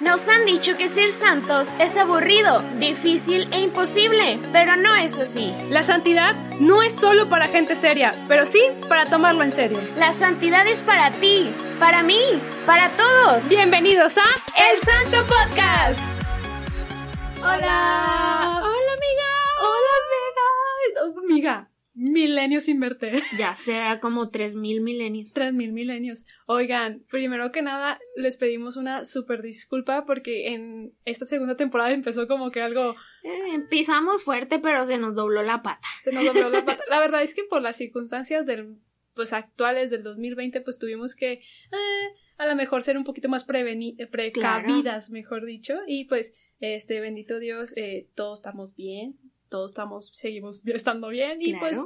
Nos han dicho que ser santos es aburrido, difícil e imposible, pero no es así. La santidad no es solo para gente seria, pero sí para tomarlo en serio. La santidad es para ti, para mí, para todos. Bienvenidos a El Santo Podcast. Hola. Hola, amiga. Hola, amiga. Amiga, milenios sin verte. Ya será como tres mil milenios. Tres mil milenios. Oigan, primero que nada, les pedimos una súper disculpa porque en esta segunda temporada empezó como que algo. Eh, pisamos fuerte, pero se nos dobló la pata. Se nos dobló la pata. La verdad es que por las circunstancias del, pues, actuales del 2020, pues tuvimos que. Eh, a lo mejor ser un poquito más preveni precavidas, mejor dicho. Y pues, este, bendito Dios, eh, todos estamos bien, todos estamos, seguimos estando bien. Y pues,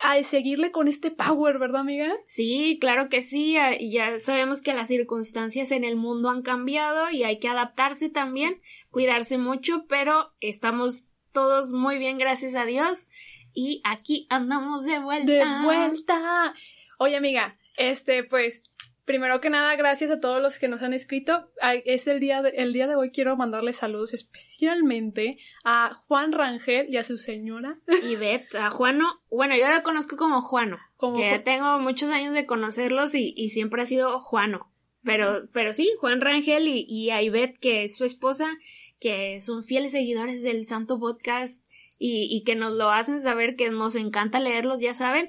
a, seguirle con este power, ¿verdad, amiga? Sí, claro que sí. Ya sabemos que las circunstancias en el mundo han cambiado y hay que adaptarse también, cuidarse mucho, pero estamos todos muy bien, gracias a Dios. Y aquí andamos de vuelta. De vuelta. Oye, amiga, este, pues, primero que nada, gracias a todos los que nos han escrito. Es el día de, el día de hoy quiero mandarles saludos especialmente a Juan Rangel y a su señora. Y Bet, a Juano. Bueno, yo lo conozco como Juano. Como que Ju tengo muchos años de conocerlos y, y, siempre ha sido Juano. Pero, pero sí, Juan Rangel y, y a Ivette, que es su esposa, que son fieles seguidores del Santo Podcast y, y que nos lo hacen saber que nos encanta leerlos, ya saben.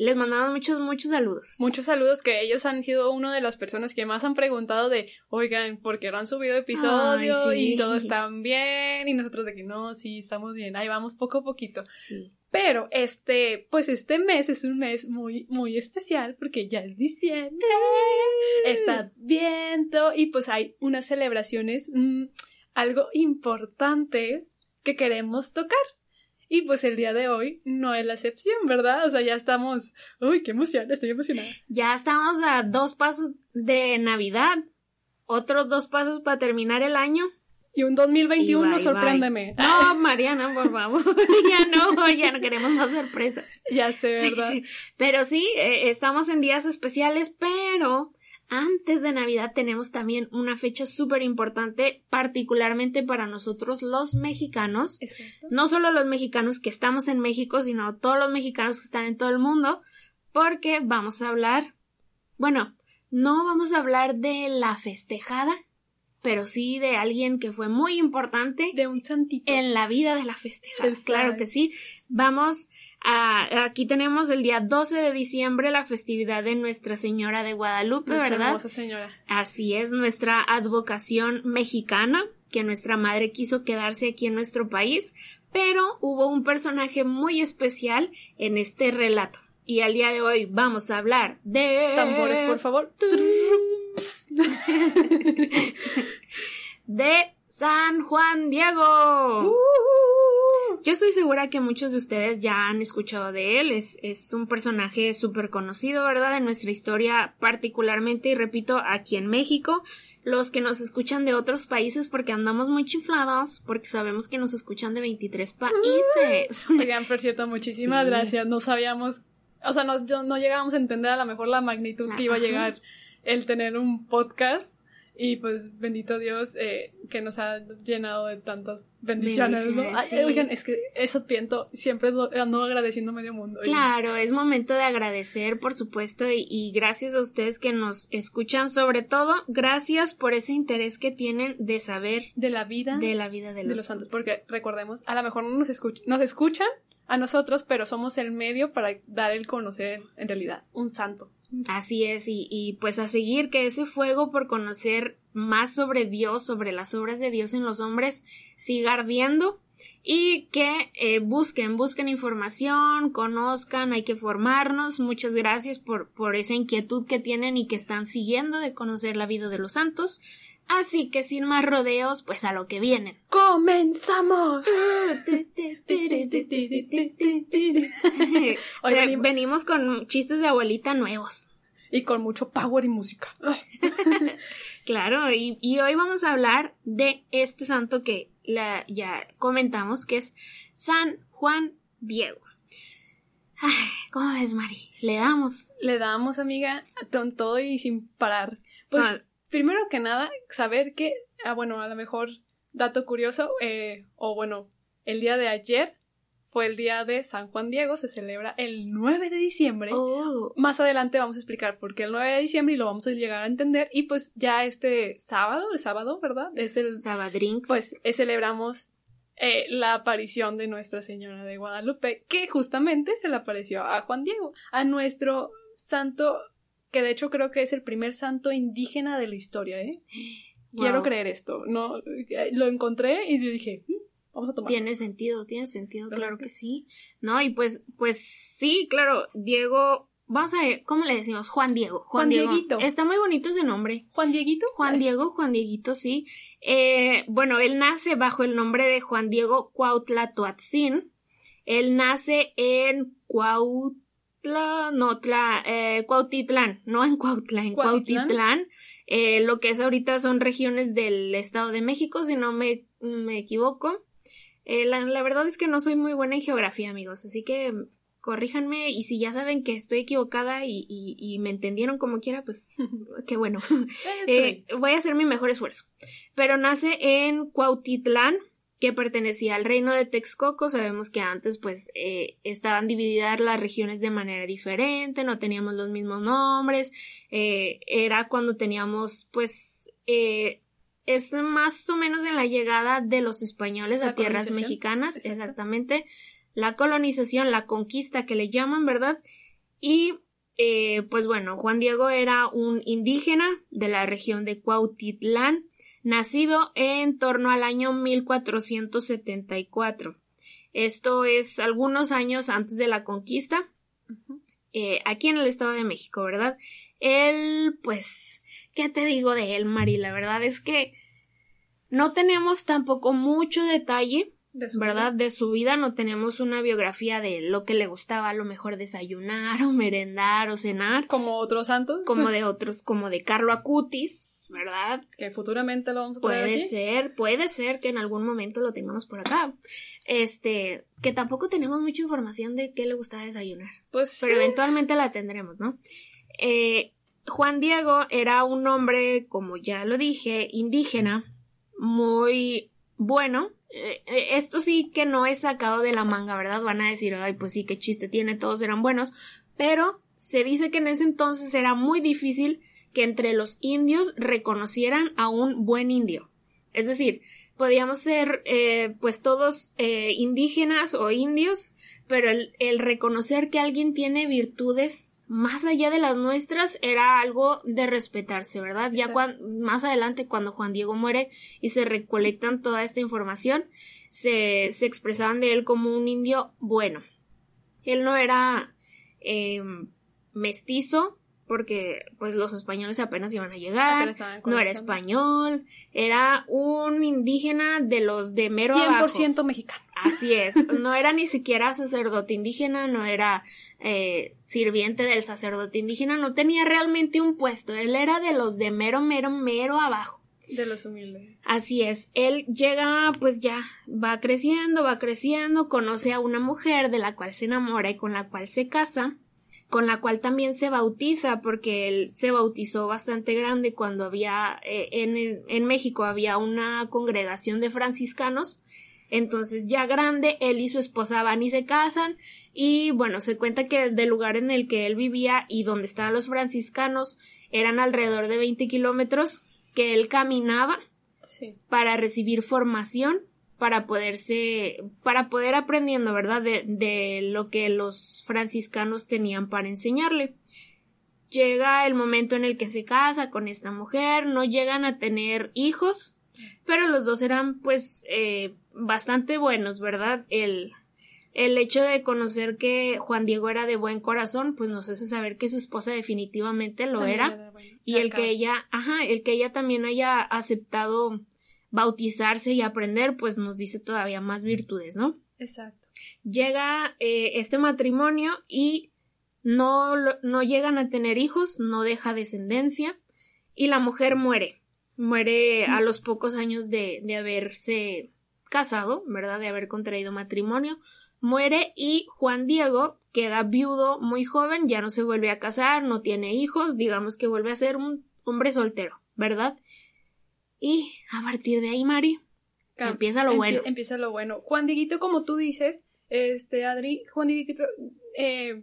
Les mandamos muchos, muchos saludos. Muchos saludos que ellos han sido una de las personas que más han preguntado de, oigan, ¿por qué no han subido episodio? Ay, sí. Y todo está bien. Y nosotros de que no, sí, estamos bien. Ahí vamos poco a poquito. Sí. Pero este, pues este mes es un mes muy, muy especial porque ya es diciembre. está viento y pues hay unas celebraciones mmm, algo importantes que queremos tocar. Y pues el día de hoy no es la excepción, ¿verdad? O sea, ya estamos. Uy, qué emoción, estoy emocionada. Ya estamos a dos pasos de Navidad. Otros dos pasos para terminar el año. Y un 2021, y bye, sorpréndeme. Bye. No, Mariana, por favor. ya no, ya no queremos más sorpresas. Ya sé, ¿verdad? pero sí, eh, estamos en días especiales, pero antes de Navidad tenemos también una fecha súper importante, particularmente para nosotros los mexicanos. Exacto. No solo los mexicanos que estamos en México, sino todos los mexicanos que están en todo el mundo, porque vamos a hablar, bueno, no vamos a hablar de la festejada, pero sí de alguien que fue muy importante. De un santito. En la vida de la festejada. Es claro que sí. Vamos a, aquí tenemos el día 12 de diciembre la festividad de Nuestra Señora de Guadalupe, nuestra ¿verdad? Hermosa señora. Así es, nuestra advocación mexicana, que nuestra madre quiso quedarse aquí en nuestro país, pero hubo un personaje muy especial en este relato. Y al día de hoy vamos a hablar de... Tambores, por favor. de San Juan Diego. Uh. Yo estoy segura que muchos de ustedes ya han escuchado de él. Es, es un personaje súper conocido, ¿verdad? En nuestra historia particularmente, y repito, aquí en México. Los que nos escuchan de otros países porque andamos muy chifladas, porque sabemos que nos escuchan de 23 países. Oigan, por cierto, muchísimas sí. gracias. No sabíamos, o sea, no, no llegábamos a entender a lo mejor la magnitud que iba a llegar el tener un podcast. Y pues bendito Dios eh, que nos ha llenado de tantas bendiciones, bendiciones ¿no? Sí. Ay, oigan, es que eso piento, siempre ando agradeciendo a medio mundo. Claro, es momento de agradecer, por supuesto, y, y, gracias a ustedes que nos escuchan, sobre todo, gracias por ese interés que tienen de saber de la vida de la vida de los, de los santos. Porque recordemos, a lo mejor no nos, escuch nos escuchan a nosotros, pero somos el medio para dar el conocer en realidad un santo. Así es, y, y, pues a seguir que ese fuego por conocer más sobre Dios, sobre las obras de Dios en los hombres, siga ardiendo y que eh, busquen, busquen información, conozcan, hay que formarnos. Muchas gracias por, por esa inquietud que tienen y que están siguiendo de conocer la vida de los santos. Así que sin más rodeos, pues a lo que vienen. ¡Comenzamos! Venimos con chistes de abuelita nuevos. Y con mucho power y música. claro, y, y, hoy vamos a hablar de este santo que la, ya comentamos, que es San Juan Diego. Ay, ¿Cómo ves, Mari? Le damos. Le damos, amiga, con todo y sin parar. Pues. No primero que nada, saber que, ah, bueno, a lo mejor dato curioso, eh, o bueno, el día de ayer fue el día de San Juan Diego, se celebra el 9 de diciembre. Oh. Más adelante vamos a explicar por qué el 9 de diciembre y lo vamos a llegar a entender. Y pues ya este sábado, el sábado, ¿verdad? Es el... Sabadrinks. Pues eh, celebramos eh, la aparición de Nuestra Señora de Guadalupe, que justamente se le apareció a Juan Diego, a nuestro santo, que de hecho creo que es el primer santo indígena de la historia, ¿eh? Quiero creer esto. No, eh, lo encontré y yo dije, "Mm, vamos a tomar. Tiene sentido, tiene sentido, ¿Verdad claro que sí. No, y pues, pues sí, claro, Diego, vamos a ver, ¿cómo le decimos? Juan Diego. Juan Diego. Dieguito. Está muy bonito ese nombre. Juan Dieguito. Juan Diego, Juan Dieguito, sí. Eh, bueno, él nace bajo el nombre de Juan Diego Cuautla Toatzin. Él nace en Cuautla, no, Tla, eh, Cuautitlán, no en Cuautla, en Cuautitlán. Cuautitlán. Eh, lo que es ahorita son regiones del Estado de México, si no me, me equivoco. Eh, la, la verdad es que no soy muy buena en geografía, amigos, así que corríjanme y si ya saben que estoy equivocada y, y, y me entendieron como quiera, pues qué bueno. Eh, voy a hacer mi mejor esfuerzo. Pero nace en Cuautitlán, que pertenecía al reino de Texcoco. Sabemos que antes, pues, eh, estaban divididas las regiones de manera diferente, no teníamos los mismos nombres. eh, era cuando teníamos, pues, eh, es más o menos en la llegada de los españoles La a tierras mexicanas, Exacto. exactamente. La colonización, la conquista que le llaman, ¿verdad? Y eh, pues bueno, Juan Diego era un indígena de la región de Cuautitlán, nacido en torno al año 1474. Esto es algunos años antes de la conquista, eh, aquí en el Estado de México, ¿verdad? Él, pues, ¿qué te digo de él, Mari? La verdad es que no tenemos tampoco mucho detalle De ¿verdad? vida. De su vida no tenemos una biografía de lo que le gustaba a lo mejor desayunar o merendar o cenar, Como otros santos. como de otros, como de Carlo Acutis, ¿verdad? Que futuramente lo vamos a traer Puede aquí. ser, puede ser que en algún momento lo tengamos por acá. Este, que tampoco tenemos mucha información de qué le gustaba desayunar, Pues pero sí. eventualmente la tendremos, ¿no? Eh, Juan Diego era un hombre, como ya lo dije, indígena, muy bueno. Eh, eh, esto sí que no es sacado de la manga, ¿verdad? Van a decir, ay, pues sí, qué chiste tiene, todos eran buenos. Pero se dice que en ese entonces era muy difícil que entre los indios reconocieran a un buen indio. Es decir, podíamos ser eh, pues todos eh, indígenas o indios, pero el, el reconocer que alguien tiene virtudes más allá de las nuestras era algo de respetarse, ¿verdad? Ya cuan- más adelante cuando Juan Diego muere y se recolectan toda esta información, se, se expresaban de él como un indio bueno. Él no era eh, mestizo, porque pues los españoles apenas iban a llegar, no era español, era un indígena de los de mero abajo. 100% mexicano. Así es, no era ni siquiera sacerdote indígena, no era eh, sirviente del sacerdote indígena, no tenía realmente un puesto, él era de los de mero, mero, mero abajo. De los humildes. Así es, él llega, pues ya va creciendo, va creciendo, conoce a una mujer de la cual se enamora y con la cual se casa, con la cual también se bautiza, porque él se bautizó bastante grande cuando había, eh, en, en México había una congregación de franciscanos, entonces ya grande, él y su esposa van y se casan, y bueno, se cuenta que del lugar en el que él vivía y donde estaban los franciscanos eran alrededor de 20 kilómetros que él caminaba Sí. para recibir formación, para poderse, para poder aprendiendo, ¿verdad? De, de lo que los franciscanos tenían para enseñarle. Llega el momento en el que se casa con esta mujer, no llegan a tener hijos, pero los dos eran pues eh, bastante buenos, ¿verdad? El, el hecho de conocer que Juan Diego era de buen corazón, pues nos hace saber que su esposa definitivamente lo También era bueno. y el que ella, ajá, el que ella también haya aceptado bautizarse y aprender, pues nos dice todavía más virtudes, ¿no? Exacto. Llega eh, este matrimonio y no, no llegan a tener hijos, no deja descendencia y la mujer muere. Muere a los pocos años de, de haberse casado, ¿verdad? De haber contraído matrimonio. Muere y Juan Diego queda viudo muy joven, ya no se vuelve a casar, no tiene hijos, digamos que vuelve a ser un hombre soltero, ¿verdad? Y a partir de ahí, Mari, empieza lo bueno. Empieza lo bueno. Juan Dieguito, como tú dices, este, Adri, Juan Dieguito, eh,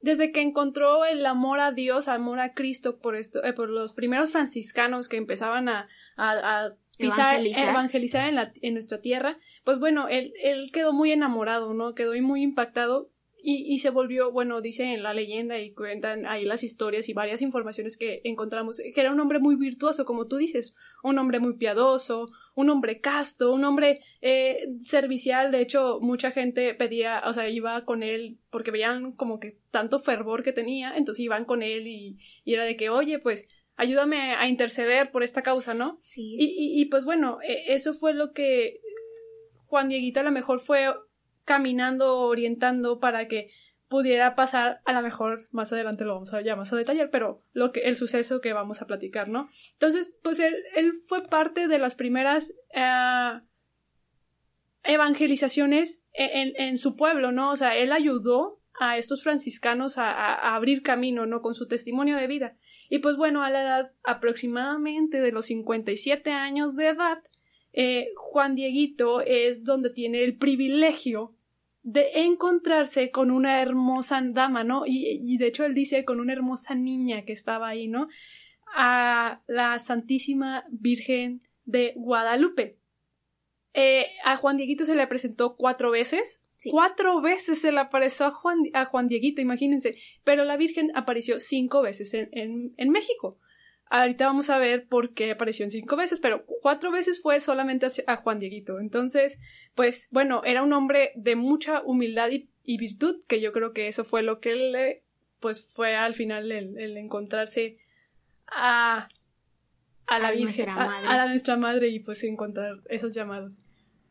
desde que encontró el amor a Dios, amor a Cristo por esto, eh, por los primeros franciscanos que empezaban a, a, evangelizar, en, la, en, nuestra tierra, pues bueno, él, él quedó muy enamorado, ¿no? Quedó muy impactado y, y, se volvió, bueno, dice en la leyenda y cuentan ahí las historias y varias informaciones que encontramos, que era un hombre muy virtuoso, como tú dices, un hombre muy piadoso, un hombre casto, un hombre eh, servicial. De hecho, mucha gente pedía, o sea, iba con él porque veían como que tanto fervor que tenía, entonces iban con él y, y era de que, oye, pues ayúdame a interceder por esta causa, ¿no? Sí. Y, y, y pues bueno, e, eso fue lo que Juan Dieguito a lo mejor fue caminando, orientando para que pudiera pasar, a lo mejor más adelante lo vamos a ya más a detallar, pero lo que, el suceso que vamos a platicar, ¿no? Entonces, pues él, él fue parte de las primeras uh, evangelizaciones en, en, su pueblo, ¿no? O sea, él ayudó a estos franciscanos a, a, abrir camino, ¿no? Con su testimonio de vida. Y pues bueno, a la edad aproximadamente de los 57 años de edad, eh, Juan Dieguito es donde tiene el privilegio de encontrarse con una hermosa dama, ¿no? Y, de hecho él dice con una hermosa niña que estaba ahí, ¿no? A la Santísima Virgen de Guadalupe. Eh, a Juan Dieguito se le presentó cuatro veces. Cuatro veces se le apareció a Juan, a Juan Dieguito, imagínense. Pero la Virgen apareció cinco veces en, en México. Ahorita vamos a ver por qué apareció en cinco veces, pero cuatro veces fue solamente a Juan Dieguito. Entonces, pues bueno, era un hombre de mucha humildad y, virtud, que yo creo que eso fue lo que le, pues fue al final el, encontrarse a, a la Virgen, a, a, nuestra madre y pues encontrar esos llamados.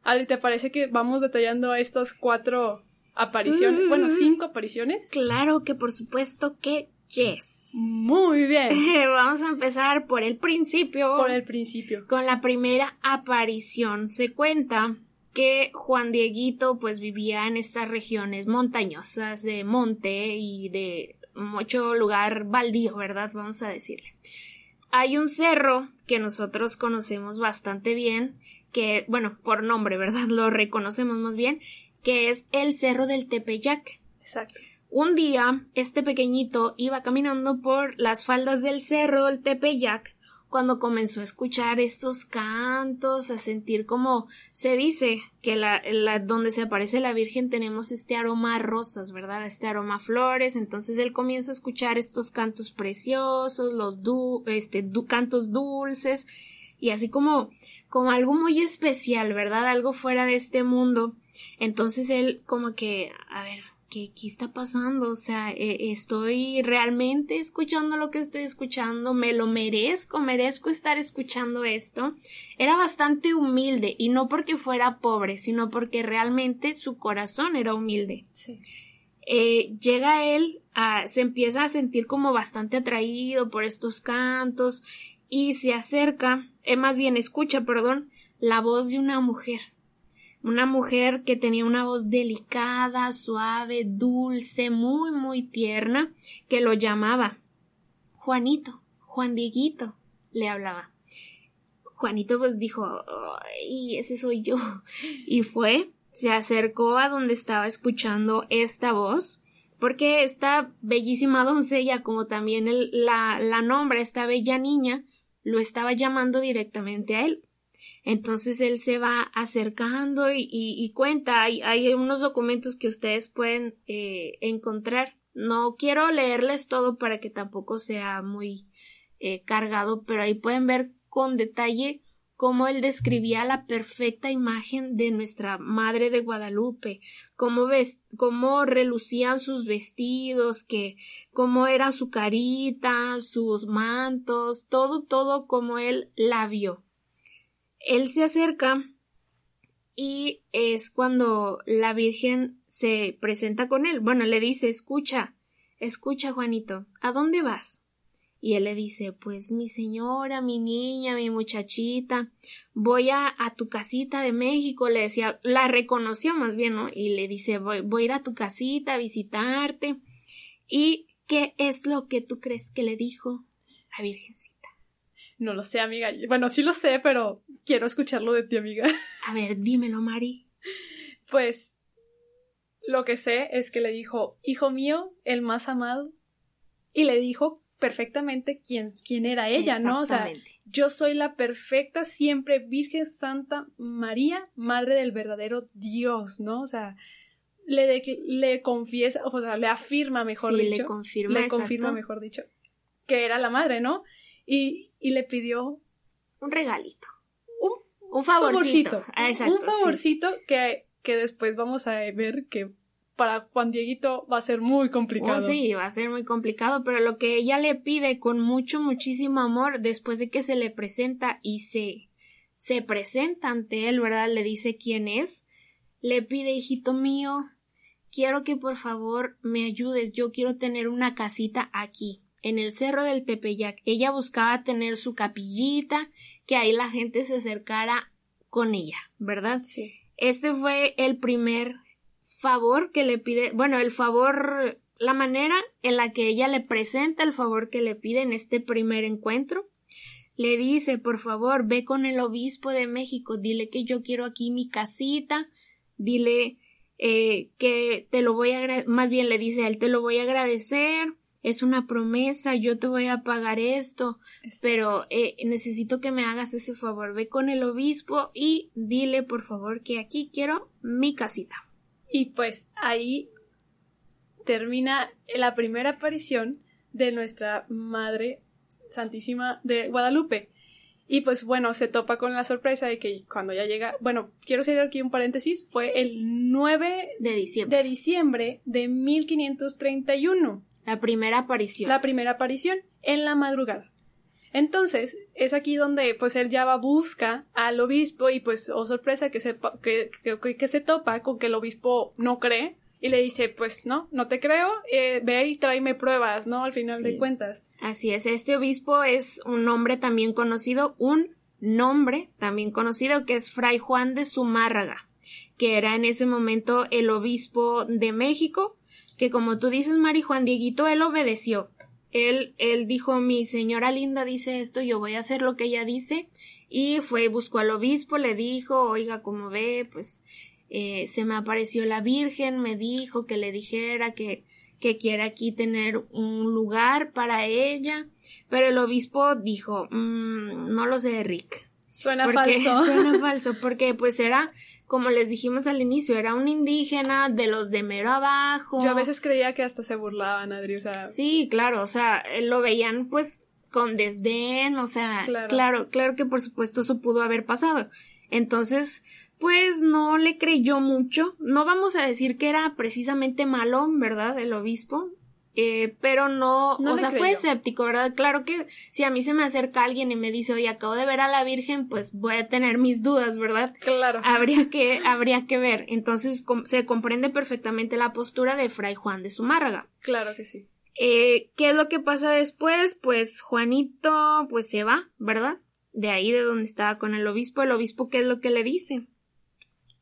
Ahorita parece que vamos detallando a estas cuatro apariciones, bueno, cinco apariciones. Claro que por supuesto que yes. Muy bien. Vamos a empezar por el principio. Por el principio. Con la primera aparición. Se cuenta que Juan Dieguito pues vivía en estas regiones montañosas de monte y de mucho lugar baldío, ¿verdad? Vamos a decirle. Hay un cerro que nosotros conocemos bastante bien, que, bueno, por nombre, ¿verdad? Lo reconocemos más bien, que es el Cerro del Tepeyac. Exacto. Un día, este pequeñito iba caminando por las faldas del cerro del Tepeyac cuando comenzó a escuchar estos cantos, a sentir como se dice que la, donde se aparece la Virgen tenemos este aroma a rosas, ¿verdad? Este aroma a flores, entonces él comienza a escuchar estos cantos preciosos, los este, cantos dulces y así como como algo muy especial, ¿verdad? Algo fuera de este mundo. Entonces él como que, a ver, ¿qué, está pasando? O sea, eh, estoy realmente escuchando lo que estoy escuchando, me lo merezco, merezco estar escuchando esto. Era bastante humilde y no porque fuera pobre, sino porque realmente su corazón era humilde. Sí. Eh, llega él, a, se empieza a sentir como bastante atraído por estos cantos y se acerca, eh, más bien escucha, perdón, la voz de una mujer una mujer que tenía una voz delicada, suave, dulce, muy, muy tierna, que lo llamaba Juanito, Juan Dieguito, le hablaba. Juanito pues dijo, y ese soy yo. Y fue, se acercó a donde estaba escuchando esta voz, porque esta bellísima doncella, como también la, la nombra, esta bella niña, lo estaba llamando directamente a él. Entonces él se va acercando y, cuenta, hay, hay, unos documentos que ustedes pueden eh, encontrar. No quiero leerles todo para que tampoco sea muy eh, cargado, pero ahí pueden ver con detalle cómo él describía la perfecta imagen de nuestra Madre de Guadalupe, cómo, ves, cómo relucían sus vestidos, que cómo era su carita, sus mantos, todo, todo como él la vio. Él se acerca y es cuando la Virgen se presenta con él. Bueno, le dice, escucha, escucha, Juanito, ¿a dónde vas? Y él le dice, pues mi señora, mi niña, mi muchachita, voy a, a tu casita de México, le decía, la reconoció más bien, ¿no? Y le dice, voy, voy a ir a tu casita a visitarte. ¿Y qué es lo que tú crees que le dijo la Virgencita? No lo sé, amiga. Bueno, sí lo sé, pero quiero escucharlo de ti, amiga. A ver, dímelo, Mari. Pues lo que sé es que le dijo, hijo mío, el más amado. Y le dijo perfectamente quién, quién era ella, ¿no? O sea, yo soy la perfecta, siempre Virgen Santa María, Madre del verdadero Dios, ¿no? O sea, le, le confiesa, o sea, le afirma, mejor dicho. Le confirma. Le confirma, mejor dicho, que era la madre, ¿no? Y, y le pidió un regalito. Un, un favorcito. Ah, un favorcito que, que después vamos a ver que para Juan Dieguito va a ser muy complicado. Oh, sí, va a ser muy complicado, pero lo que ella le pide con mucho, muchísimo amor, después de que se le presenta y se, se presenta ante él, ¿verdad? Le dice quién es, le pide, hijito mío, quiero que por favor me ayudes, yo quiero tener una casita aquí, en el cerro del Tepeyac. Ella buscaba tener su capillita, que ahí la gente se acercara con ella, ¿verdad? Sí. Este fue el primer favor que le pide, bueno, el favor, la manera en la que ella le presenta el favor que le pide en este primer encuentro. Le dice, por favor, ve con el obispo de México, dile que yo quiero aquí mi casita, dile eh, que te lo voy a, más bien le dice a él, te lo voy a agradecer, es una promesa, yo te voy a pagar esto, pero eh, necesito que me hagas ese favor, ve con el obispo y dile por favor que aquí quiero mi casita. Y pues ahí termina la primera aparición de nuestra Madre Santísima de Guadalupe. Y pues bueno, se topa con la sorpresa de que cuando ya llega, bueno, quiero hacer aquí un paréntesis, fue el 9 de diciembre de, diciembre de 1531. La primera aparición. La primera aparición en la madrugada. Entonces, es aquí donde pues él ya va busca al obispo y pues, oh sorpresa, que se, que, que, se topa con que el obispo no cree y le dice, pues no, no te creo, eh, ve y tráeme pruebas, ¿no? Al final de cuentas. Así es, este obispo es un nombre también conocido, un nombre también conocido que es Fray Juan de Zumárraga, que era en ese momento el obispo de México, que como tú dices, Mari Juan Dieguito, él obedeció él, él dijo, mi señora linda dice esto, yo voy a hacer lo que ella dice, y fue, buscó al obispo, le dijo, oiga, como ve, pues, eh, se me apareció la Virgen, me dijo que le dijera que, que quiere aquí tener un lugar para ella, pero el obispo dijo, mm, no lo sé, Rick. Suena falso. Suena falso, porque pues era como les dijimos al inicio, era un indígena de los de mero abajo. Yo a veces creía que hasta se burlaban, Adri, o sea. Sí, claro, o sea, lo veían pues con desdén, o sea, claro. claro, que por supuesto eso pudo haber pasado. Entonces, pues no le creyó mucho. No vamos a decir que era precisamente malo, ¿verdad? El obispo. Eh, pero no, o sea, fue escéptico, ¿verdad? Claro que si a mí se me acerca alguien y me dice, oye, acabo de ver a la Virgen, pues voy a tener mis dudas, ¿verdad? Claro. Habría que, habría que ver. Entonces se comprende perfectamente la postura de Fray Juan de Zumárraga. Claro que sí. Eh, ¿Qué es lo que pasa después? Pues Juanito, pues se va, ¿verdad? De ahí de donde estaba con el obispo. El obispo, ¿qué es lo que le dice?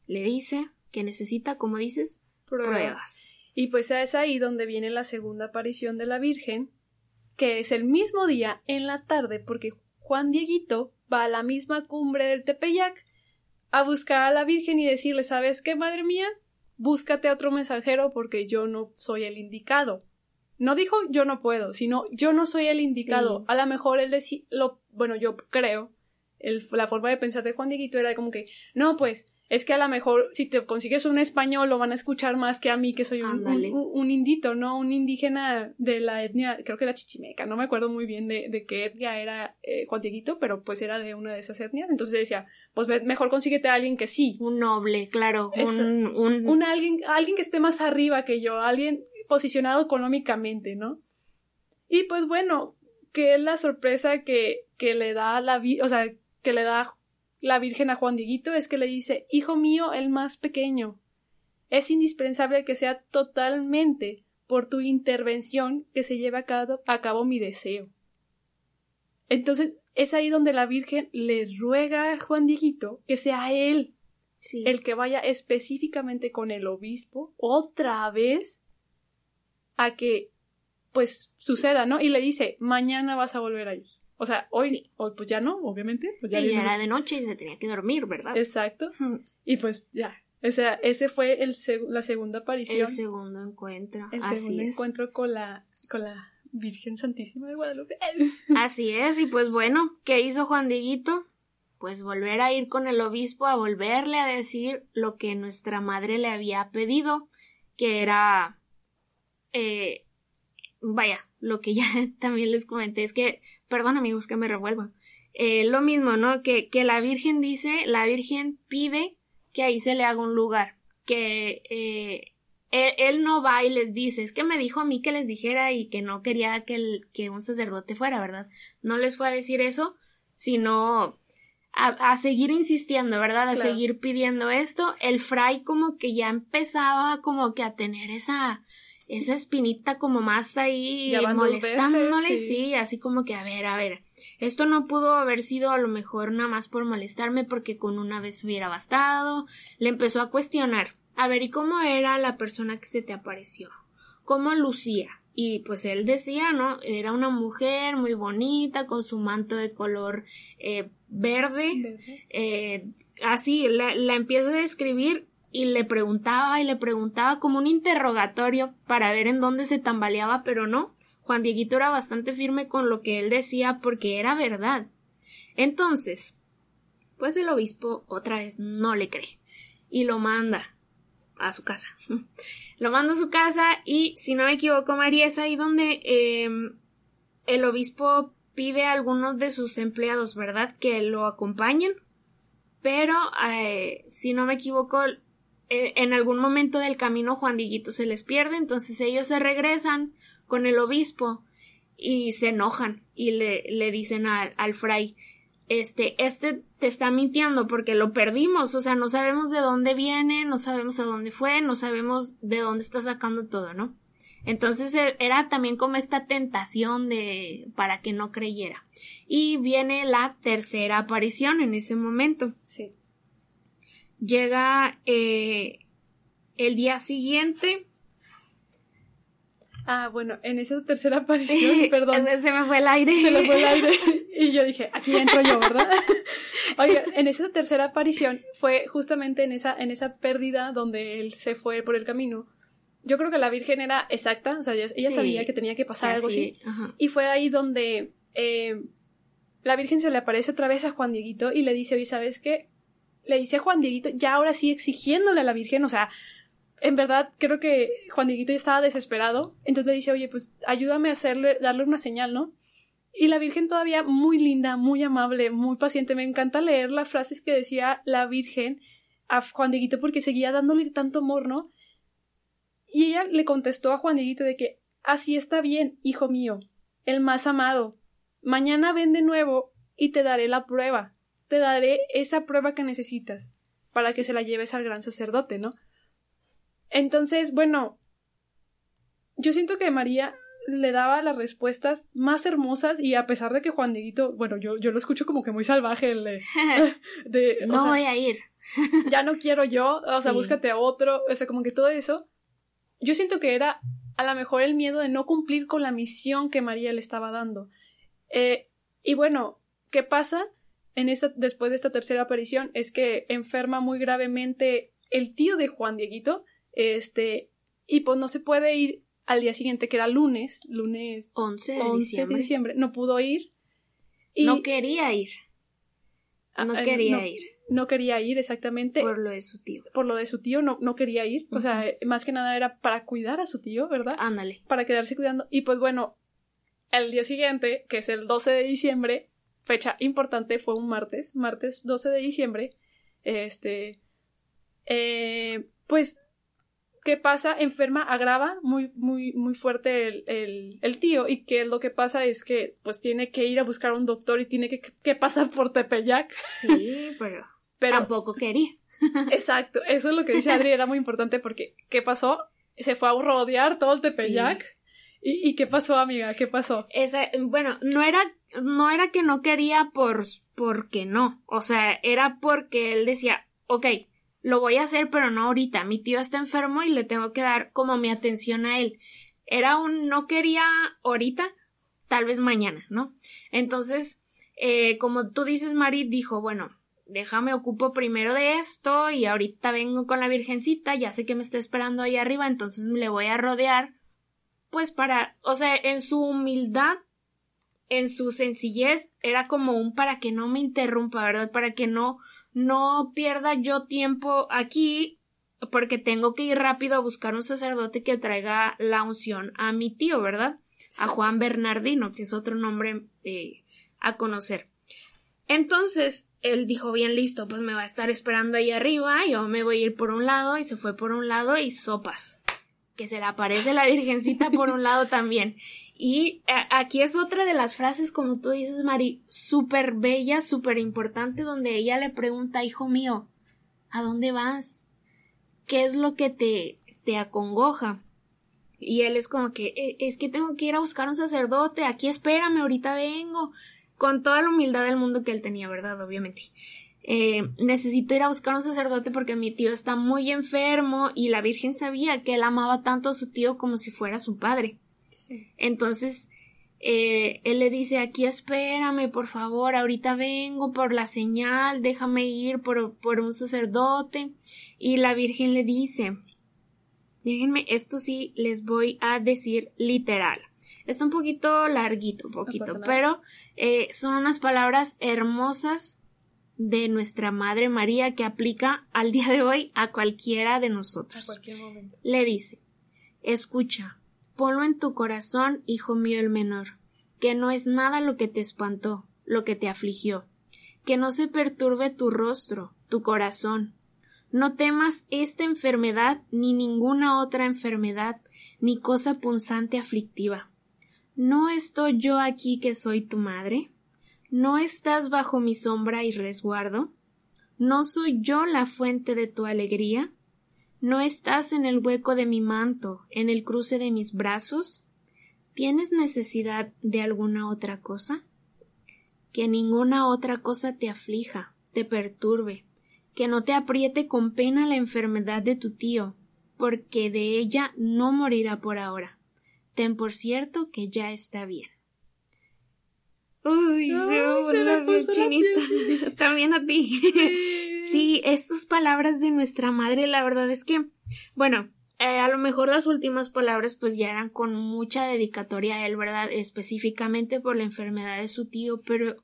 Le dice que necesita, como dices, pruebas. Y pues es ahí donde viene la segunda aparición de la Virgen, que es el mismo día en la tarde, porque Juan Dieguito va a la misma cumbre del Tepeyac a buscar a la Virgen y decirle ¿Sabes qué, madre mía? Búscate a otro mensajero porque yo no soy el indicado. No dijo yo no puedo, sino yo no soy el indicado. A lo mejor él decía, lo, bueno, yo creo, el, la forma de pensar de Juan Dieguito era como que, no, pues, es que a lo mejor si te consigues un español lo van a escuchar más que a mí que soy un, un, indito, ¿no? Un indígena de la etnia, creo que era chichimeca, no me acuerdo muy bien de, de qué etnia era eh, Juan Dieguito, pero pues era de una de esas etnias, entonces decía, pues mejor consíguete a alguien que sí. Un noble, claro, un, un... un... alguien, alguien que esté más arriba que yo, alguien posicionado económicamente, ¿no? Y pues bueno, que es la sorpresa que, que le da la vida, o sea, que le da la Virgen a Juan Dieguito es que le dice Hijo mío, el más pequeño. Es indispensable que sea totalmente por tu intervención que se lleve a cabo, a cabo mi deseo. Entonces es ahí donde la Virgen le ruega a Juan Dieguito que sea él el que vaya específicamente con el obispo otra vez a que pues suceda, ¿no? Y le dice mañana vas a volver a ir. O sea, hoy, hoy pues ya no, obviamente. Pues ya, y era de noche y se tenía que dormir, ¿verdad? Exacto. Y pues ya. O sea, ese fue el la segunda aparición. El segundo encuentro. El segundo encuentro con la, con la Virgen Santísima de Guadalupe. Así es, y pues bueno, ¿qué hizo Juan Dieguito? Pues volver a ir con el obispo a volverle a decir lo que nuestra madre le había pedido, que era eh, vaya, lo que ya también les comenté es que, perdón amigos que me revuelvan, eh, lo mismo, ¿no? Que, que la Virgen dice, la Virgen pide que ahí se le haga un lugar, que eh, él, no va y les dice, es que me dijo a mí que les dijera y que no quería que, el, que un sacerdote fuera, ¿verdad? No les fue a decir eso, sino a, a seguir insistiendo, ¿verdad? A seguir pidiendo esto. El fray como que ya empezaba como que a tener esa, esa espinita como más ahí molestándole, sí. así como que a ver, a ver, esto no pudo haber sido a lo mejor nada más por molestarme porque con una vez hubiera bastado, le empezó a cuestionar, a ver, ¿y cómo era la persona que se te apareció? ¿Cómo lucía? Y pues él decía, ¿no? Era una mujer muy bonita, con su manto de color eh, verde. Eh, así, la, la empieza a describir y le preguntaba y le preguntaba como un interrogatorio para ver en dónde se tambaleaba, pero no. Juan Dieguito era bastante firme con lo que él decía porque era verdad. Entonces, pues el obispo otra vez no le cree y lo manda a su casa. lo manda a su casa y, si no me equivoco, María, es ahí donde em, el obispo pide a algunos de sus empleados, ¿verdad?, que lo acompañen. Pero, eh, si no me equivoco, en algún momento del camino Juan Dieguito se les pierde, entonces ellos se regresan con el obispo y se enojan y le, le dicen al, al fray este, este te está mintiendo porque lo perdimos, o sea, no sabemos de dónde viene, no sabemos a dónde fue, no sabemos de dónde está sacando todo, ¿no? Entonces e, era también como esta tentación de para que no creyera. Y viene la tercera aparición en ese momento. Sí llega eh, el día siguiente. Ah, bueno, en esa tercera aparición, perdón. se me fue el aire. Se me fue el aire. Y yo dije, aquí entro yo, ¿verdad? Oiga, en esa tercera aparición fue justamente en esa, en esa pérdida donde él se fue por el camino. Yo creo que la Virgen era exacta, o sea, ella, sabía que tenía que pasar algo así. Y fue ahí donde eh, la Virgen se le aparece otra vez a Juan Dieguito y le dice, oye, ¿sabes qué? Le dice a Juan Dieguito, ya ahora sí exigiéndole a la Virgen, o sea, en verdad creo que Juan Dieguito ya estaba desesperado, entonces le dice, oye, pues ayúdame a hacerle, darle una señal, ¿no? Y la Virgen todavía muy linda, muy amable, muy paciente. Me encanta leer las frases que decía la Virgen a Juan Dieguito porque seguía dándole tanto amor, ¿no? Y ella le contestó a Juan Dieguito de que así está bien, hijo mío, el más amado. Mañana ven de nuevo y te daré la prueba te daré esa prueba que necesitas para que se la lleves al gran sacerdote, ¿no? Entonces, bueno, yo siento que María le daba las respuestas más hermosas y a pesar de que Juan Dieguito, bueno, yo, yo lo escucho como que muy salvaje el de... no voy a ir. ya no quiero yo, o sea, búscate a otro, o sea, como que todo eso. Yo siento que era a lo mejor el miedo de no cumplir con la misión que María le estaba dando. Eh, y bueno, ¿qué pasa? En esta, después de esta tercera aparición es que enferma muy gravemente el tío de Juan Dieguito, este, y pues no se puede ir al día siguiente, que era lunes, lunes 11 de, diciembre. no pudo ir. Y, no quería ir. Ah, no eh, quería ir. No quería ir exactamente. Por lo de su tío. Por lo de su tío no, no quería ir. O sea, más que nada era para cuidar a su tío, ¿verdad? Ándale. Para quedarse cuidando. Y pues bueno, el día siguiente, que es el 12 de diciembre, fecha importante fue un martes, martes 12 de diciembre. Este, eh, pues, ¿qué pasa? Enferma, agrava muy, muy, muy fuerte el, el, tío. Y que lo que pasa es que, pues, tiene que ir a buscar un doctor y tiene que, pasar por Tepeyac. Sí, pero, pero tampoco quería. Exacto, eso es lo que dice Adri, era muy importante porque, ¿qué pasó? Se fue a rodear todo el Tepeyac. ¿Y, qué pasó, amiga? ¿Qué pasó? Ese, bueno, no era, no era que no quería por, porque no. O sea, era porque él decía, ok, lo voy a hacer, pero no ahorita. Mi tío está enfermo y le tengo que dar como mi atención a él. Era un no quería ahorita tal vez mañana, ¿no? Entonces, eh, como tú dices, Mari dijo, bueno, déjame ocupo primero de esto y ahorita vengo con la Virgencita, ya sé que me está esperando ahí arriba, entonces le voy a rodear, pues para, o sea, en su humildad, en su sencillez, era como un para que no me interrumpa, ¿verdad? Para que no, no pierda yo tiempo aquí porque tengo que ir rápido a buscar un sacerdote que traiga la unción a mi tío, ¿verdad? A Juan Bernardino, que es otro nombre eh, a conocer. Entonces, él dijo bien listo, pues me va a estar esperando ahí arriba, yo me voy a ir por un lado y se fue por un lado y sopas. Que se le aparece la Virgencita por un lado también. Y eh, aquí es otra de las frases, como tú dices, Mari, súper bella, súper importante, donde ella le pregunta, hijo mío, ¿a dónde vas? ¿Qué es lo que te, te acongoja? Y él es como que, e, es que tengo que ir a buscar un sacerdote, aquí espérame, ahorita vengo con toda la humildad del mundo que él tenía, ¿verdad? Obviamente. Eh, necesito ir a buscar un sacerdote porque mi tío está muy enfermo y la Virgen sabía que él amaba tanto a su tío como si fuera su padre. Entonces, eh, él le dice aquí espérame, por favor, ahorita vengo por la señal, déjame ir por, por un sacerdote. Y la Virgen le dice, déjenme, esto sí les voy a decir literal. Está un poquito larguito, un poquito, pero eh, son unas palabras hermosas de nuestra Madre María que aplica al día de hoy a cualquiera de nosotros. Le dice, escucha, ponlo en tu corazón, hijo mío el menor, que no es nada lo que te espantó, lo que te afligió, que no se perturbe tu rostro, tu corazón. No temas esta enfermedad ni ninguna otra enfermedad, ni cosa punzante aflictiva ¿No estoy yo aquí que soy tu madre? ¿No estás bajo mi sombra y resguardo? ¿No soy yo la fuente de tu alegría? ¿No estás en el hueco de mi manto, en el cruce de mis brazos? ¿Tienes necesidad de alguna otra cosa? Que ninguna otra cosa te aflija, te perturbe, que no te apriete con pena la enfermedad de tu tío, porque de ella no morirá por ahora Ten por cierto que ya está bien. Uy, se la chinita. También a ti. Sí. estas palabras de nuestra madre, la verdad es que, bueno, eh, a lo mejor las últimas palabras pues ya eran con mucha dedicatoria a él, ¿verdad? Específicamente por la enfermedad de su tío, pero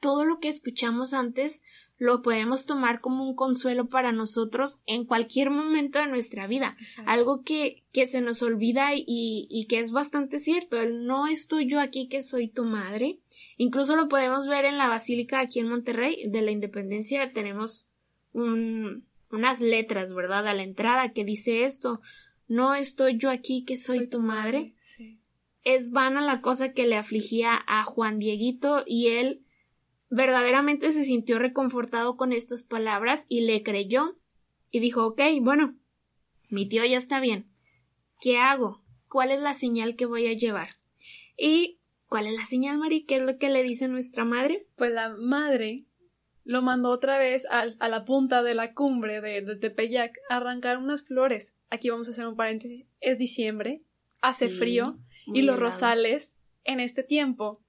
todo lo que escuchamos antes lo podemos tomar como un consuelo para nosotros en cualquier momento de nuestra vida. Algo que, que se nos olvida y, y, que es bastante cierto. El no estoy yo aquí que soy tu madre. Incluso lo podemos ver en la basílica aquí en Monterrey de la Independencia. Tenemos un, unas letras, ¿verdad? A la entrada que dice esto. No estoy yo aquí que soy, tu madre. Es vana la cosa que le afligía a Juan Dieguito y él verdaderamente se sintió reconfortado con estas palabras y le creyó y dijo ok, bueno, mi tío ya está bien. ¿Qué hago? ¿Cuál es la señal que voy a llevar? Y ¿cuál es la señal, Mari? ¿Qué es lo que le dice nuestra madre? Pues la madre lo mandó otra vez a, la punta de la cumbre de, de, Tepeyac a arrancar unas flores. Aquí vamos a hacer un paréntesis. Es diciembre, hace frío y los rosales en este tiempo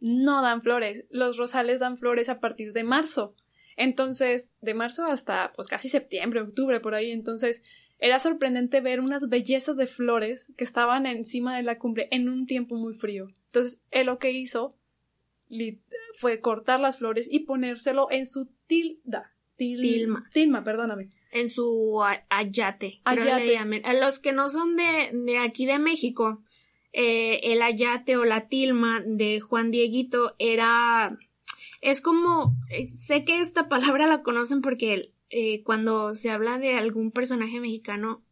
no dan flores. Los rosales dan flores a partir de marzo. Entonces, de marzo hasta pues casi septiembre, octubre, por ahí. Entonces, era sorprendente ver unas bellezas de flores que estaban encima de la cumbre en un tiempo muy frío. Entonces, él lo que hizo fue cortar las flores y ponérselo en su tilda. tilma. Tilma, perdóname. En su ayate. Ayate. A los que no son de, de aquí de México, eh, el ayate o la tilma de Juan Dieguito era es como eh, sé que esta palabra la conocen porque eh, cuando se habla de algún personaje mexicano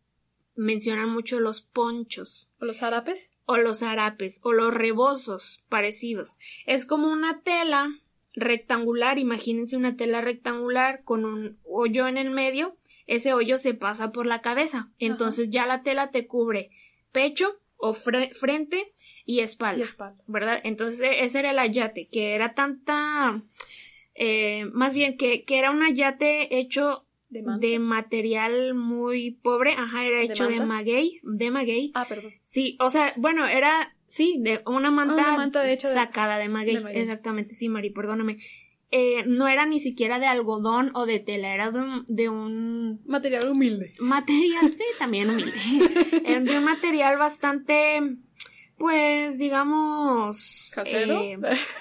mencionan mucho los ponchos. O los harapes o los harapes o los rebozos parecidos. Es como una tela rectangular imagínense una tela rectangular con un hoyo en el medio ese hoyo se pasa por la cabeza. Entonces ya la tela te cubre pecho o frente y espalda, ¿verdad? Entonces e-, ese era el ayate, que era tanta, eh, más bien que, que era un ayate hecho de, material muy pobre, ajá, era hecho de, maguey, de maguey. Ah, perdón. Sí, o sea, bueno, era, sí, de una manta, sacada de maguey. exactamente, sí, Mari, perdóname. Eh, no era ni siquiera de algodón o de tela, era de un, de un material humilde. Material, sí, también humilde. era de un material bastante pues digamos casero eh,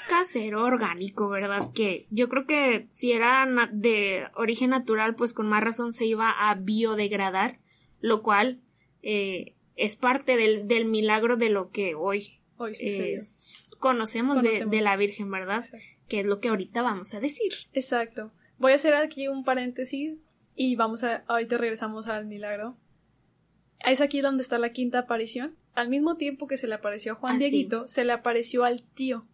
casero orgánico verdad que yo creo que si era de origen natural pues con más razón se iba a biodegradar lo cual eh, es parte del, del, milagro de lo que hoy, conocemos, De, la Virgen verdad que es lo que ahorita vamos a decir exacto voy a hacer aquí un paréntesis y vamos a ahorita regresamos al milagro es aquí donde está la quinta aparición al mismo tiempo que se le apareció a Juan ah, Dieguito, se le apareció al tío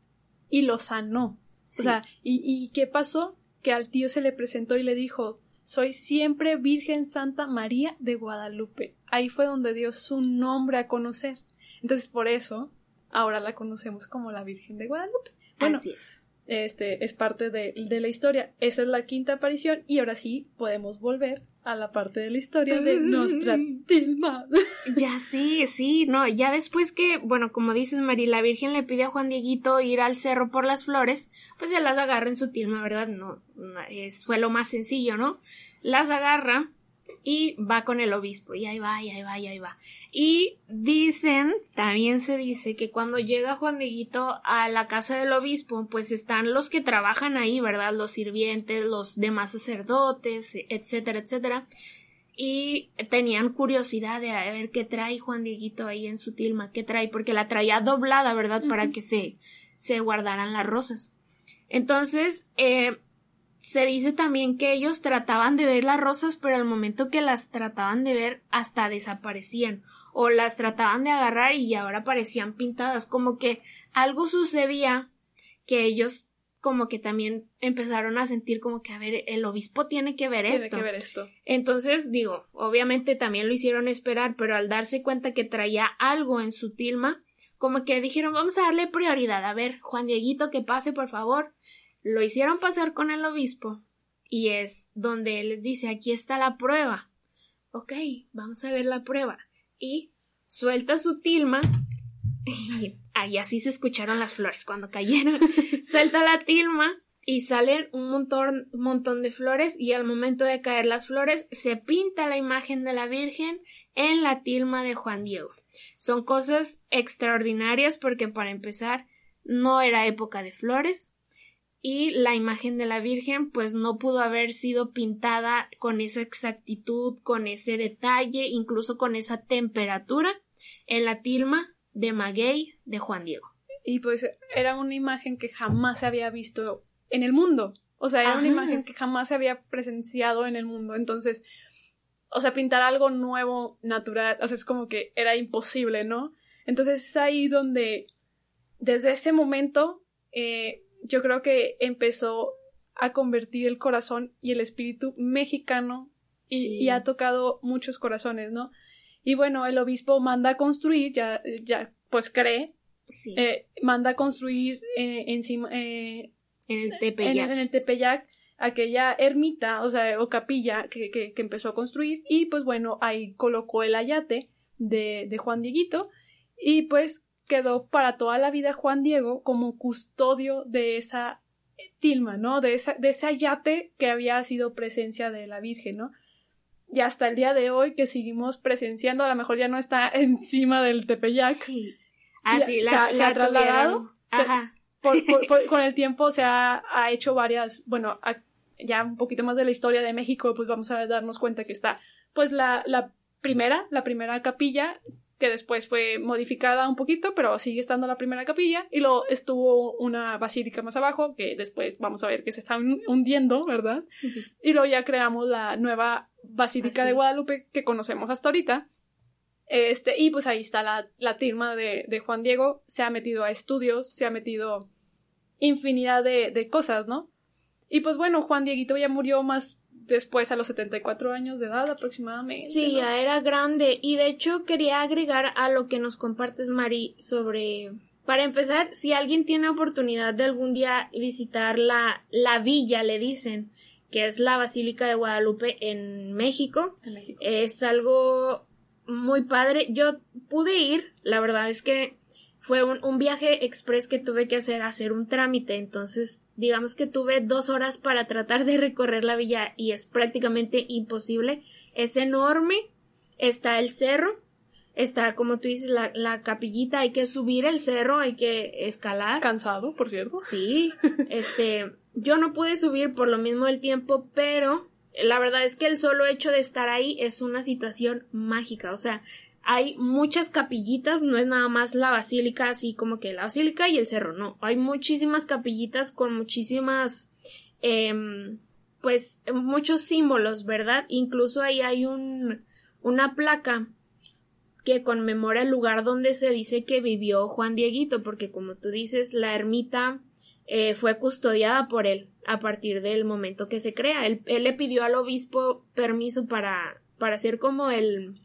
y lo sanó. O sea, ¿y, ¿y qué pasó? Que al tío se le presentó y le dijo, soy siempre Virgen Santa María de Guadalupe. Ahí fue donde dio su nombre a conocer. Entonces, por eso, ahora la conocemos como la Virgen de Guadalupe. Bueno, Así es. Este es parte de, de la historia. Esa es la quinta aparición y ahora sí podemos volver a la parte de la historia de nuestra Tilma. Ya sí, sí, no, ya después que, bueno, como dices, Mari, la Virgen le pide a Juan Dieguito ir al cerro por las flores, pues ya las agarra en su tilma, ¿verdad? No, es, fue lo más sencillo, ¿no? Las agarra y va con el obispo y ahí va, y ahí va, y ahí va. Y dicen, también se dice que cuando llega Juan Dieguito a la casa del obispo, pues están los que trabajan ahí, ¿verdad? Los sirvientes, los demás sacerdotes, etcétera, etcétera. Y tenían curiosidad de ver qué trae Juan Dieguito ahí en su tilma, qué trae, porque la traía doblada, ¿verdad? Para que se, se guardaran las rosas. Entonces, eh, se dice también que ellos trataban de ver las rosas, pero al momento que las trataban de ver hasta desaparecían o las trataban de agarrar y ahora parecían pintadas, como que algo sucedía que ellos como que también empezaron a sentir como que a ver el obispo tiene que ver esto. Tiene que ver esto. Entonces digo, obviamente también lo hicieron esperar, pero al darse cuenta que traía algo en su tilma, como que dijeron vamos a darle prioridad. A ver, Juan Dieguito, que pase por favor. Lo hicieron pasar con el obispo y es donde él les dice aquí está la prueba. Ok, vamos a ver la prueba. Y suelta su tilma y ahí así se escucharon las flores cuando cayeron. suelta la tilma y salen un montón, un montón de flores y al momento de caer las flores se pinta la imagen de la Virgen en la tilma de Juan Diego. Son cosas extraordinarias porque para empezar no era época de flores, y la imagen de la Virgen pues no pudo haber sido pintada con esa exactitud, con ese detalle, incluso con esa temperatura en la tilma de maguey de Juan Diego. Y pues era una imagen que jamás se había visto en el mundo. O sea, era una imagen que jamás se había presenciado en el mundo. Entonces, o sea, pintar algo nuevo, natural, o sea, es como que era imposible, ¿no? Entonces es ahí donde, desde ese momento, eh, yo creo que empezó a convertir el corazón y el espíritu mexicano y, ha tocado muchos corazones, ¿no? Y bueno, el obispo manda a construir, ya, ya pues cree, eh, manda a construir eh, encima, eh, en el Tepeyac. En, el Tepeyac aquella ermita, o sea, o capilla que, que, que, empezó a construir y pues bueno, ahí colocó el ayate de, de Juan Dieguito y pues quedó para toda la vida Juan Diego como custodio de esa tilma, ¿no? De, esa, de ese ayate que había sido presencia de la Virgen, ¿no? Y hasta el día de hoy que seguimos presenciando, a lo mejor ya no está encima del Tepeyac. Sí. Ah, sí, la, se, ha trasladado. Ajá. con el tiempo se ha, ha hecho varias, bueno, ya un poquito más de la historia de México, pues vamos a darnos cuenta que está, pues la, la primera, la primera capilla que después fue modificada un poquito, pero sigue estando la primera capilla, y luego estuvo una basílica más abajo, que después vamos a ver que se está hundiendo, ¿verdad? Y luego ya creamos la nueva basílica de Guadalupe que conocemos hasta ahorita. Este, y pues ahí está la, la firma de, de, Juan Diego, se ha metido a estudios, se ha metido infinidad de, de cosas, ¿no? Y pues bueno, Juan Dieguito ya murió más después a los 74 años de edad aproximadamente. Sí, ya era grande y de hecho quería agregar a lo que nos compartes Mari sobre para empezar, si alguien tiene oportunidad de algún día visitar la, la villa, le dicen, que es la Basílica de Guadalupe en México. En México. Es algo muy padre. Yo pude ir, la verdad es que fue un, un viaje express que tuve que hacer, hacer un trámite, entonces digamos que tuve dos horas para tratar de recorrer la villa y es prácticamente imposible. Es enorme, está el cerro, está como tú dices la, la capillita, hay que subir el cerro, hay que escalar. Cansado, por cierto. Sí, este, yo no pude subir por lo mismo del tiempo, pero la verdad es que el solo hecho de estar ahí es una situación mágica, o sea, hay muchas capillitas, no es nada más la basílica, así como que la basílica y el cerro, no, hay muchísimas capillitas con muchísimas, em, pues, muchos símbolos, ¿verdad? Incluso ahí hay un, una placa que conmemora el lugar donde se dice que vivió Juan Dieguito, porque como tú dices, la ermita eh, fue custodiada por él a partir del momento que se crea. Él, él le pidió al obispo permiso para, para hacer como el,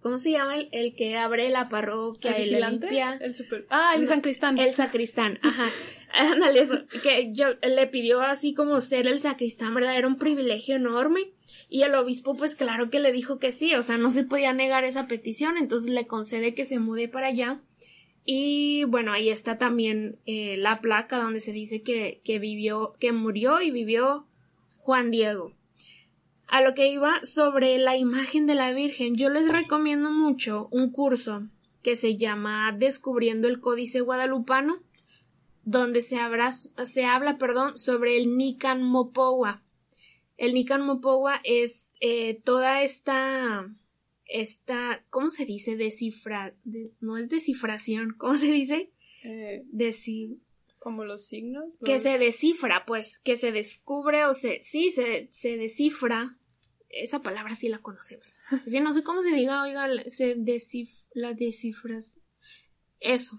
¿Cómo se llama el, el que abre la parroquia ¿El vigilante? limpia? El super... Ah, el No, sacristán. El sacristán, ajá. Ándale, eso, que yo le pidió así como ser el sacristán, ¿verdad? Era un privilegio enorme. Y el obispo, pues claro que le dijo que sí, o sea, no se podía negar esa petición, entonces le concede que se mude para allá. Y bueno, ahí está también eh, la placa donde se dice que, que vivió, que murió y vivió Juan Diego. A lo que iba sobre la imagen de la Virgen, yo les recomiendo mucho un curso que se llama Descubriendo el Códice Guadalupano, donde se, habla, se habla perdón, sobre el Nican Mopowa. El Nican Mopowa es eh, toda esta, esta, ¿cómo se dice? Descifra, de- no es descifración, ¿cómo se dice? Eh, Deci- como los signos. que se descifra, pues, que se descubre o se, sí, se, se descifra. Esa palabra sí la conocemos. No sé cómo se diga, oiga, se descif la descifras. Eso.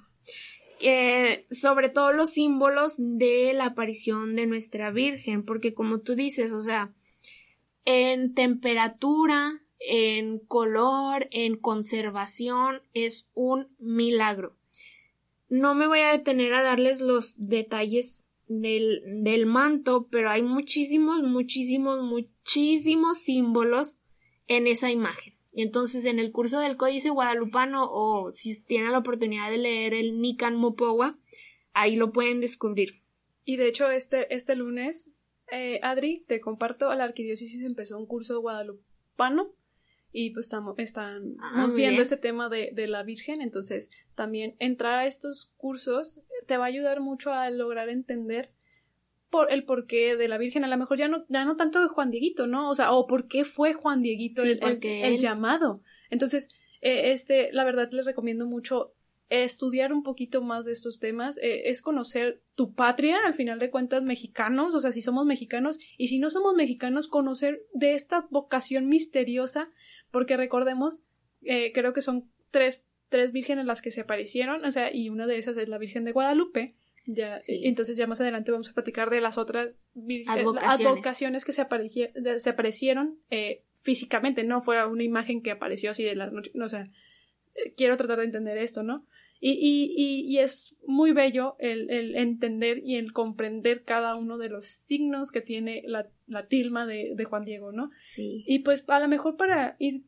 Eh, sobre todo los símbolos de la aparición de nuestra Virgen, porque como tú dices, o sea, en temperatura, en color, en conservación, es un milagro. No me voy a detener a darles los detalles del, del manto, pero hay muchísimos, muchísimos, muchísimos símbolos en esa imagen. Y entonces en el curso del Códice Guadalupano o si tienen la oportunidad de leer el Nican Mopowa, ahí lo pueden descubrir. Y de hecho, este, este lunes, eh, Adri, te comparto, a la arquidiócesis empezó un curso guadalupano y pues estamos, estamos Ah, viendo bien. este tema de, de la Virgen, entonces también entrar a estos cursos te va a ayudar mucho a lograr entender por el porqué de la Virgen, a lo mejor ya no, ya no tanto de Juan Dieguito, ¿no? O sea, o por qué fue Juan Dieguito Sí, el, el- porque el él- llamado. Entonces, eh, este, la verdad les recomiendo mucho estudiar un poquito más de estos temas, eh, es conocer tu patria, al final de cuentas, mexicanos, o sea, si somos mexicanos, y si no somos mexicanos, conocer de esta vocación misteriosa, porque recordemos, eh, creo que son tres, tres vírgenes las que se aparecieron, o sea, y una de esas es la Virgen de Guadalupe. Ya, Sí. entonces ya más adelante vamos a platicar de las otras eh, Advocaciones. advocaciones que se, se aparecieron eh, físicamente, no fue una imagen que apareció así de la noche, no, o sea, eh, quiero tratar de entender esto, ¿no? Y, y, y, y es muy bello el, el entender y el comprender cada uno de los signos que tiene la, la tilma de, de Juan Diego, ¿no? Sí. Y pues a lo mejor para ir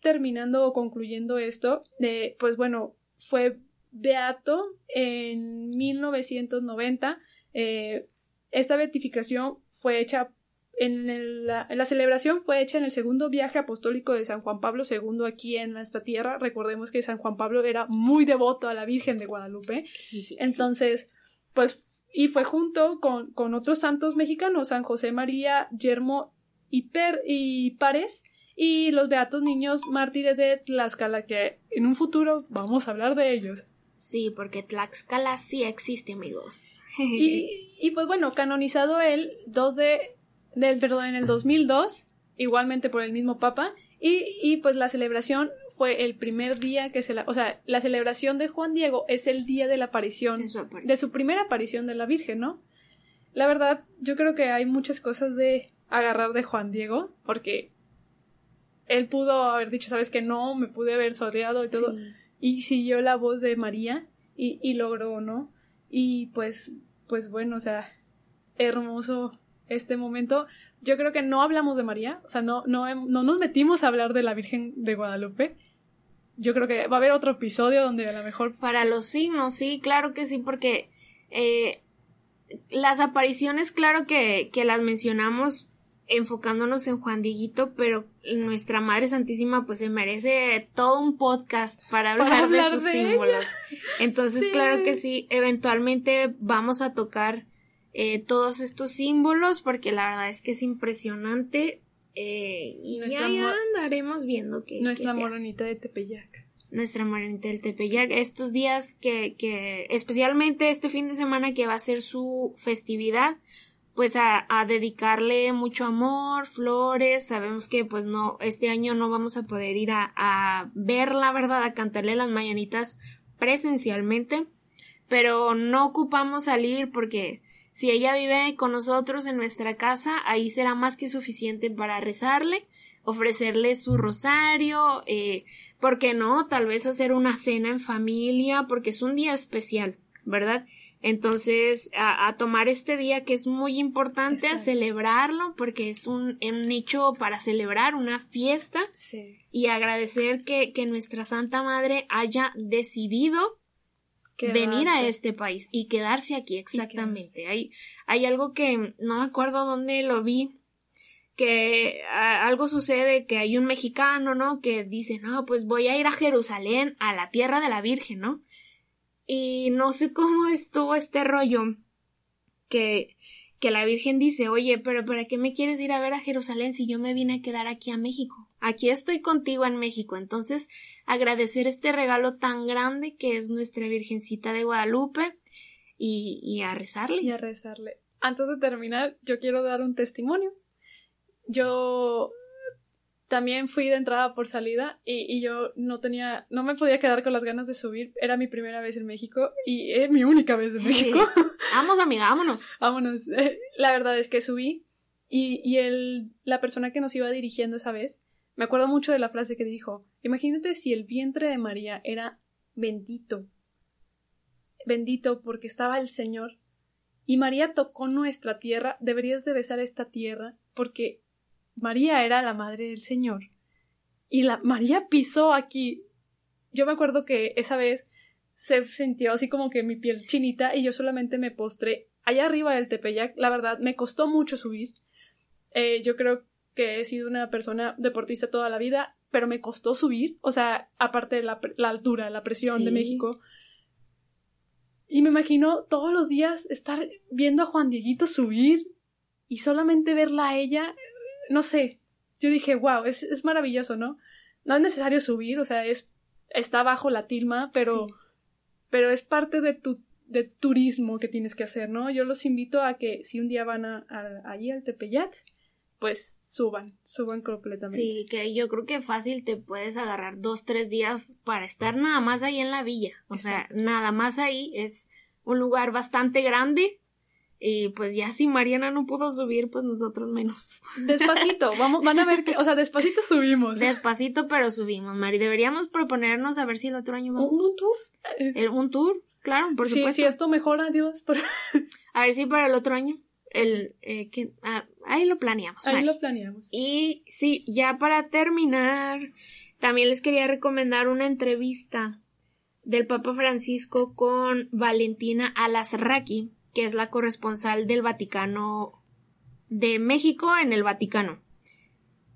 terminando o concluyendo esto, eh, pues bueno, fue beato en 1990. eh, esta beatificación fue hecha en el- la, la celebración fue hecha en el segundo viaje apostólico de San Juan Pablo II aquí en nuestra tierra. Recordemos que San Juan Pablo era muy devoto a la Virgen de Guadalupe. Entonces, pues, y fue junto con, con otros santos mexicanos, San José María, Yermo y, Per, y Párez, y los beatos niños mártires de Tlaxcala, que en un futuro vamos a hablar de ellos. Sí, porque Tlaxcala sí existe, amigos. Y, y pues bueno, canonizado él 2 de, del, perdón, en el 2002, igualmente por el mismo Papa, y, y pues la celebración fue el primer día que se la, o sea, la celebración de Juan Diego es el día de la aparición De su aparición. de su primera aparición de la Virgen, ¿no? La verdad, yo creo que hay muchas cosas de agarrar de Juan Diego, porque él pudo haber dicho, sabes que no, me pude haber sordeado y todo, Sí. y siguió la voz de María y, y logró, ¿no? Y pues, pues bueno, o sea, hermoso este momento. Yo creo que no hablamos de María, o sea, no, no, no nos metimos a hablar de la Virgen de Guadalupe. Yo creo que va a haber otro episodio donde a lo mejor... Para los signos, sí, claro que sí, porque eh, las apariciones, claro que, que las mencionamos enfocándonos en Juan Dieguito, pero nuestra Madre Santísima pues se merece todo un podcast para hablar, de sus símbolos. Entonces, claro que sí, eventualmente vamos a tocar eh, todos estos símbolos porque la verdad es que es impresionante eh, y nuestra ya, andaremos viendo que nuestra moronita de Tepeyac nuestra moronita del Tepeyac estos días que, que especialmente este fin de semana que va a ser su festividad pues a, dedicarle mucho amor, flores, sabemos que pues no, este año no vamos a poder ir a, a verla, ¿verdad? A cantarle las mañanitas presencialmente, pero no ocupamos salir porque si ella vive con nosotros en nuestra casa, ahí será más que suficiente para rezarle, ofrecerle su rosario, eh, ¿por qué no? Tal vez hacer una cena en familia, porque es un día especial, ¿verdad? Entonces, a, tomar este día que es muy importante, a celebrarlo, porque es un, un, hecho para celebrar, una fiesta, y agradecer que, que, nuestra Santa Madre haya decidido venir a este país y quedarse aquí, exactamente. Hay, hay algo que no me acuerdo dónde lo vi, que algo sucede que hay un mexicano, ¿no? Que dice, no, pues voy a ir a Jerusalén, a la tierra de la Virgen, ¿no? Y no sé cómo estuvo este rollo que, que la Virgen dice, oye, pero ¿para qué me quieres ir a ver a Jerusalén si yo me vine a quedar aquí a México? Aquí estoy contigo en México. Entonces, agradecer este regalo tan grande que es nuestra Virgencita de Guadalupe y, y a rezarle. Y a rezarle. Antes de terminar, yo quiero dar un testimonio. Yo también fui de entrada por salida y, yo no tenía, no me podía quedar con las ganas de subir. Era mi primera vez en México y es mi única vez en México. Vamos, amiga, vámonos. vámonos. La verdad es que subí y, y el, la persona que nos iba dirigiendo esa vez, me acuerdo mucho de la frase que dijo, imagínate si el vientre de María era bendito, bendito porque estaba el Señor y María tocó nuestra tierra, deberías de besar esta tierra porque María era la madre del Señor. Y la María pisó aquí. Yo me acuerdo que esa vez se sintió así como que mi piel chinita y yo solamente me postré allá arriba del Tepeyac. La verdad, me costó mucho subir. Eh, yo creo que he sido una persona deportista toda la vida, pero me costó subir. O sea, aparte de la, altura, la presión de México. Y me imagino todos los días estar viendo a Juan Dieguito subir y solamente verla a ella no sé, yo dije, wow, es, es, maravilloso, ¿no? No es necesario subir, o sea, es, está bajo la tilma, pero, pero es parte de tu de turismo que tienes que hacer, ¿no? Yo los invito a que si un día van a, allí al Tepeyac, pues suban, suban completamente. Sí, que yo creo que fácil te puedes agarrar dos, tres días para estar nada más ahí en la villa. O sea, nada más ahí es un lugar bastante grande y pues ya si Mariana no pudo subir, pues nosotros menos. Despacito, vamos, van a ver que, o sea, despacito subimos. Despacito, pero subimos, Mari. Deberíamos proponernos a ver si el otro año vamos. ¿Un, tour? un tour, claro, por supuesto. Si esto mejora, Dios. A ver si para el otro año. El, eh, que, ah, ahí lo planeamos. Ahí lo planeamos. Y sí, ya para terminar, también les quería recomendar una entrevista del Papa Francisco con Valentina Alasraqui que es la corresponsal del Vaticano de México en el Vaticano.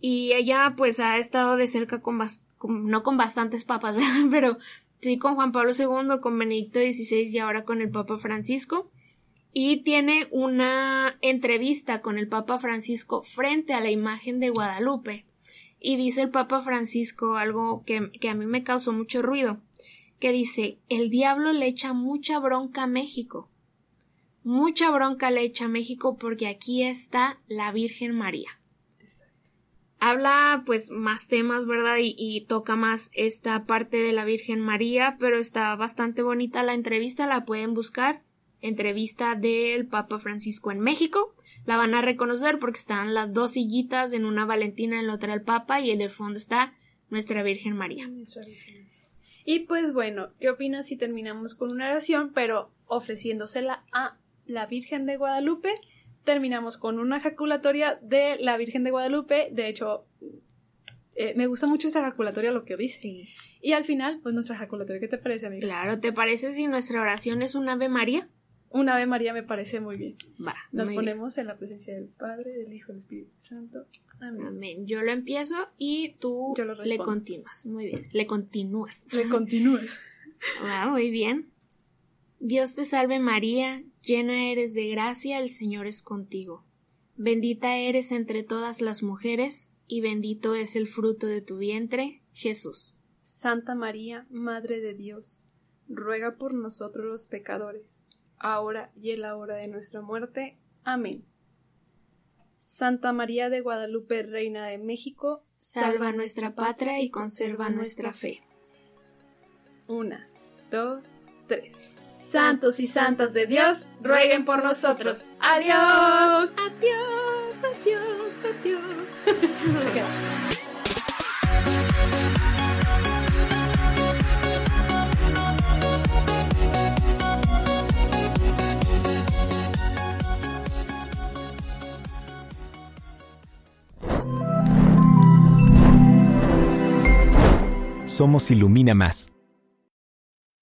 Y ella pues ha estado de cerca con, no con bastantes papas, pero sí con Juan Pablo II, con Benedicto XVI y ahora con el Papa Francisco. Y tiene una entrevista con el Papa Francisco frente a la imagen de Guadalupe. Y dice el Papa Francisco algo que, que a mí me causó mucho ruido, que dice, el diablo le echa mucha bronca a México mucha bronca le echa a México porque aquí está la Virgen María. Habla pues más temas, ¿verdad? Y, toca más esta parte de la Virgen María, pero está bastante bonita la entrevista, la pueden buscar. Entrevista del Papa Francisco en México. La van a reconocer porque están las dos sillitas, en una Valentina, en la otra el Papa, y en el fondo está nuestra Virgen María. Y pues bueno, ¿qué opinas si terminamos con una oración, pero ofreciéndosela a la Virgen de Guadalupe terminamos con una ejaculatoria de la Virgen de Guadalupe. De hecho, eh, me gusta mucho esta ejaculatoria, lo que dice. Y al final, pues nuestra ejaculatoria, ¿qué te parece, amiga? Claro, ¿te parece si nuestra oración es un Ave María? Un Ave María me parece muy bien. Va. Nos ponemos en la presencia del Padre, del Hijo y del Espíritu Santo. Amén. Amén. Yo lo empiezo y tú Yo lo le continúas. Muy bien. Le continúas. Le continúes. Ah, muy bien. Dios te salve María, llena eres de gracia, el Señor es contigo. Bendita eres entre todas las mujeres, y bendito es el fruto de tu vientre, Jesús. Santa María, Madre de Dios, ruega por nosotros los pecadores, ahora y en la hora de nuestra muerte. Amén. Santa María de Guadalupe, Reina de México, Salva nuestra patria y conserva nuestra fe. Una, dos, tres. Santos y santas de Dios, rueguen por nosotros. Adiós. Adiós, adiós, adiós. Somos Ilumina Más.